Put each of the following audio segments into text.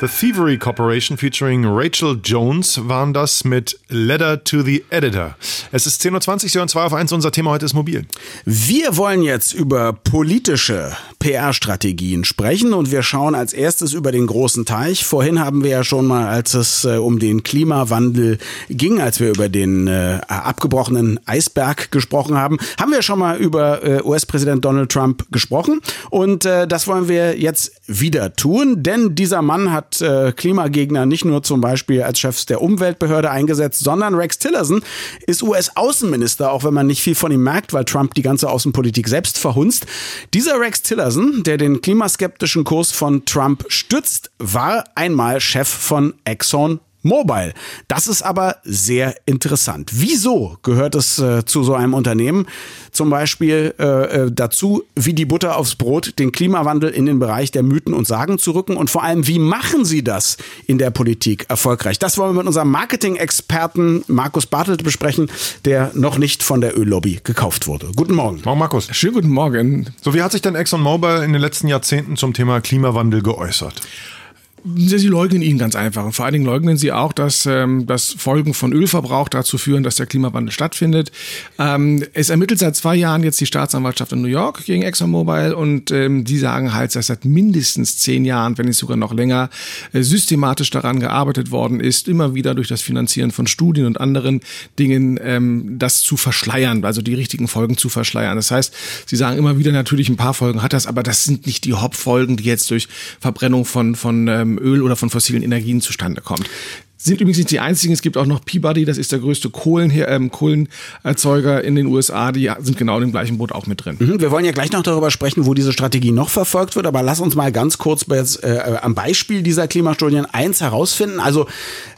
The Thievery Corporation featuring Rachel Jones waren das mit Letter to the Editor. Es ist 10.20 Uhr, Sie hören 2 auf 1. Unser Thema heute ist mobil. Wir wollen jetzt über politische PR-Strategien sprechen und wir schauen als erstes über den großen Teich. Vorhin haben wir ja schon mal, als es äh, um den Klimawandel ging, als wir über den äh, abgebrochenen Eisberg gesprochen haben, haben wir schon mal über äh, US-Präsident Donald Trump gesprochen und äh, das wollen wir jetzt wieder tun, denn dieser Mann hat hat äh, Klimagegner nicht nur zum Beispiel als Chef der Umweltbehörde eingesetzt, sondern Rex Tillerson ist US-Außenminister, auch wenn man nicht viel von ihm merkt, weil Trump die ganze Außenpolitik selbst verhunzt. Dieser Rex Tillerson, der den klimaskeptischen Kurs von Trump stützt, war einmal Chef von Exxon Mobile. Das ist aber sehr interessant. Wieso gehört es äh, zu so einem Unternehmen? Zum Beispiel äh, äh, dazu, wie die Butter aufs Brot, den Klimawandel in den Bereich der Mythen und Sagen zu rücken und vor allem, wie machen sie das in der Politik erfolgreich? Das wollen wir mit unserem Marketing-Experten Markus Bartelt besprechen, der noch nicht von der Öllobby gekauft wurde. Guten Morgen. Morgen, Markus. Schönen guten Morgen. So, wie hat sich denn ExxonMobil in den letzten Jahrzehnten zum Thema Klimawandel geäußert? Sie leugnen ihn ganz einfach. Und vor allen Dingen leugnen sie auch, dass, ähm, dass Folgen von Ölverbrauch dazu führen, dass der Klimawandel stattfindet. Ähm, es ermittelt seit zwei Jahren jetzt die Staatsanwaltschaft in New York gegen ExxonMobil und ähm, die sagen halt, dass seit mindestens zehn Jahren, wenn nicht sogar noch länger, äh, systematisch daran gearbeitet worden ist, immer wieder durch das Finanzieren von Studien und anderen Dingen ähm, das zu verschleiern, also die richtigen Folgen zu verschleiern. Das heißt, sie sagen immer wieder natürlich ein paar Folgen hat das, aber das sind nicht die Hauptfolgen, die jetzt durch Verbrennung von, von ähm, Öl oder von fossilen Energien zustande kommt. Sind übrigens nicht die einzigen. Es gibt auch noch Peabody, das ist der größte Kohlen ähm, Kohlenerzeuger in den USA. Die sind genau dem gleichen Boot auch mit drin. Mhm, wir wollen ja gleich noch darüber sprechen, wo diese Strategie noch verfolgt wird. Aber lass uns mal ganz kurz jetzt, äh, am Beispiel dieser Klimastudien eins herausfinden. Also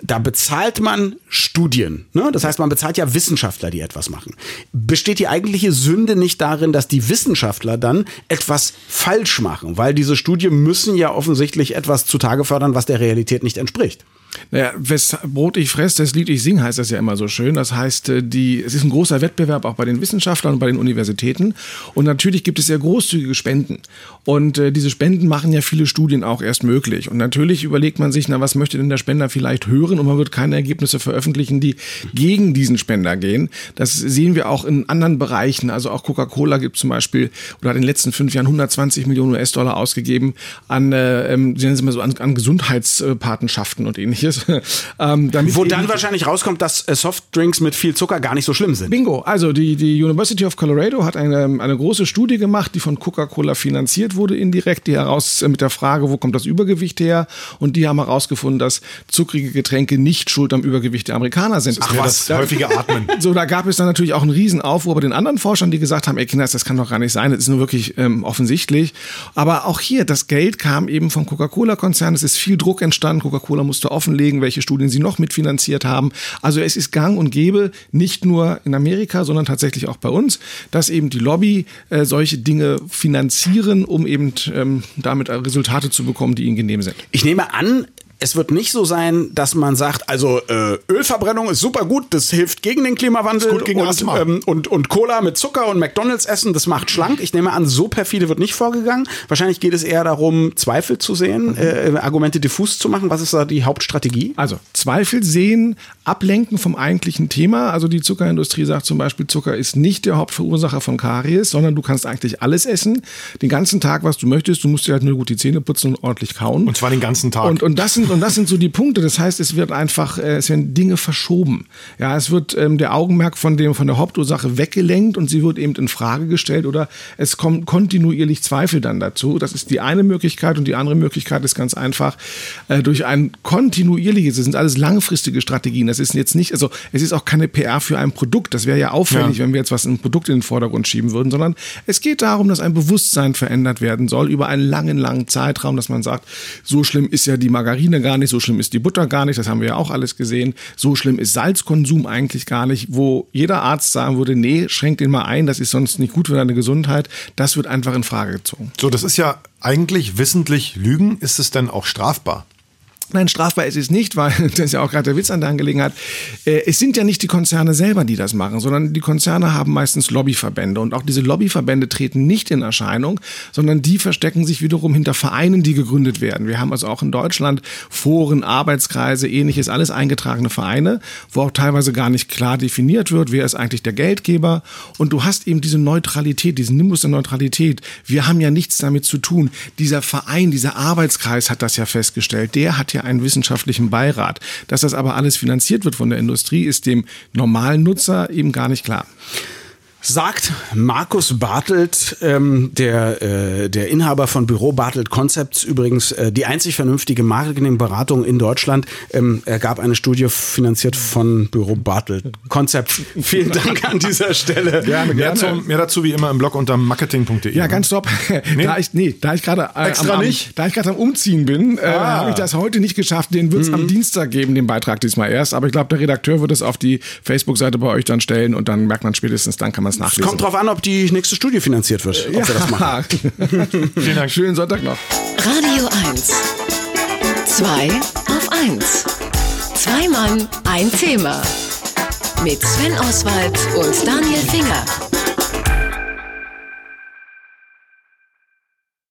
da bezahlt man Studien. Ne? Das heißt, man bezahlt ja Wissenschaftler, die etwas machen. Besteht die eigentliche Sünde nicht darin, dass die Wissenschaftler dann etwas falsch machen? Weil diese Studien müssen ja offensichtlich etwas zutage fördern, was der Realität nicht entspricht. Naja, wes Brot ich fress, das Lied ich sing, heißt das ja immer so schön. Das heißt, äh, die, es ist ein großer Wettbewerb auch bei den Wissenschaftlern und bei den Universitäten. Und natürlich gibt es sehr großzügige Spenden. Und äh, diese Spenden machen ja viele Studien auch erst möglich. Und natürlich überlegt man sich, na, was möchte denn der Spender vielleicht hören? Und man wird keine Ergebnisse veröffentlichen, die gegen diesen Spender gehen. Das sehen wir auch in anderen Bereichen. Also auch Coca-Cola gibt zum Beispiel oder hat in den letzten fünf Jahren 120 Millionen US-Dollar ausgegeben an, äh, ähm, Sie mal so, an, an Gesundheitspatenschaften und ähnliches ähnliches. ähm, Wo dann wahrscheinlich rauskommt, dass äh, Softdrinks mit viel Zucker gar nicht so schlimm sind. Bingo. Also die, die University of Colorado hat eine, eine große Studie gemacht, die von Coca-Cola finanziert wurde indirekt, die heraus äh, mit der Frage, wo kommt das Übergewicht her? Und die haben herausgefunden, dass zuckrige Getränke nicht schuld am Übergewicht der Amerikaner sind. Ach was, das häufige Atmen. So, da gab es dann natürlich auch einen Riesenaufruhr bei den anderen Forschern, die gesagt haben, ey Kinder, das kann doch gar nicht sein, das ist nur wirklich ähm, offensichtlich. Aber auch hier, das Geld kam eben vom Coca-Cola-Konzern, es ist viel Druck entstanden, Coca-Cola musste offen offenlegen, welche Studien sie noch mitfinanziert haben. Also es ist gang und gäbe, nicht nur in Amerika, sondern tatsächlich auch bei uns, dass eben die Lobby äh, solche Dinge finanzieren, um eben ähm, damit Resultate zu bekommen, die ihnen genehm sind. Ich nehme an, es wird nicht so sein, dass man sagt, also äh, Ölverbrennung ist super gut, das hilft gegen den Klimawandel gut gegen und, ähm, und, und Cola mit Zucker und McDonalds essen, das macht schlank. Ich nehme an, so perfide wird nicht vorgegangen. Wahrscheinlich geht es eher darum, Zweifel zu sehen, mhm. äh, Argumente diffus zu machen. Was ist da die Hauptstrategie? Also Zweifel sehen, ablenken vom eigentlichen Thema. Also die Zuckerindustrie sagt zum Beispiel, Zucker ist nicht der Hauptverursacher von Karies, sondern du kannst eigentlich alles essen, den ganzen Tag, was du möchtest. Du musst dir halt nur gut die Zähne putzen und ordentlich kauen. Und zwar den ganzen Tag. Und, und das sind und das sind so die Punkte. Das heißt, es wird einfach, äh, es werden Dinge verschoben. Ja, es wird ähm, der Augenmerk von dem von der Hauptursache weggelenkt und sie wird eben in Frage gestellt oder es kommen kontinuierlich Zweifel dann dazu. Das ist die eine Möglichkeit und die andere Möglichkeit ist ganz einfach äh, durch ein kontinuierliches. Das sind alles langfristige Strategien. Das ist jetzt nicht, also es ist auch keine PR für ein Produkt. Das wäre ja auffällig, ja. wenn wir jetzt was ein Produkt in den Vordergrund schieben würden, sondern es geht darum, dass ein Bewusstsein verändert werden soll über einen langen, langen Zeitraum, dass man sagt, so schlimm ist ja die Margarine gar nicht, so schlimm ist die Butter gar nicht, das haben wir ja auch alles gesehen. So schlimm ist Salzkonsum eigentlich gar nicht, wo jeder Arzt sagen würde, nee, schränk den mal ein, das ist sonst nicht gut für deine Gesundheit. Das wird einfach in Frage gezogen. So, das ist ja eigentlich wissentlich Lügen. Ist es denn auch strafbar? Nein, strafbar ist es nicht, weil das ist ja auch gerade der Witz an der Angelegenheit. Äh, es sind ja nicht die Konzerne selber, die das machen, sondern die Konzerne haben meistens Lobbyverbände. Und auch diese Lobbyverbände treten nicht in Erscheinung, sondern die verstecken sich wiederum hinter Vereinen, die gegründet werden. Wir haben also auch in Deutschland Foren, Arbeitskreise, ähnliches, alles eingetragene Vereine, wo auch teilweise gar nicht klar definiert wird, wer ist eigentlich der Geldgeber. Und du hast eben diese Neutralität, diesen Nimbus der Neutralität. Wir haben ja nichts damit zu tun. Dieser Verein, dieser Arbeitskreis hat das ja festgestellt. Der hat ja einen wissenschaftlichen Beirat. Dass das aber alles finanziert wird von der Industrie, ist dem normalen Nutzer eben gar nicht klar. Sagt Markus Bartelt, ähm, der, äh, der Inhaber von Büro Bartelt Concepts, übrigens äh, die einzig vernünftige Marketingberatung in Deutschland. Ähm, er gab eine Studie finanziert von Büro Bartelt Concepts. Vielen Dank an dieser Stelle. Gerne, mehr, Dazu, mehr dazu wie immer im Blog unter marketing.de. Ja, ganz stopp. Nee? Da ich, nee, da ich gerade äh, Extra am, nicht? Da ich gerade am Umziehen bin, äh, ah. habe ich das heute nicht geschafft. Den wird es mhm. am Dienstag geben, den Beitrag diesmal erst. Aber ich glaube, der Redakteur wird es auf die Facebook-Seite bei euch dann stellen und dann merkt man spätestens, dann kann man es nachlesen. Es kommt drauf an, ob die nächste Studie finanziert wird. Ob ja. wir das machen. Vielen Dank. Schönen Sonntag noch. Radio 1. Zwei auf 1. Zwei Mann, ein Thema. Mit Sven Oswald und Daniel Finger.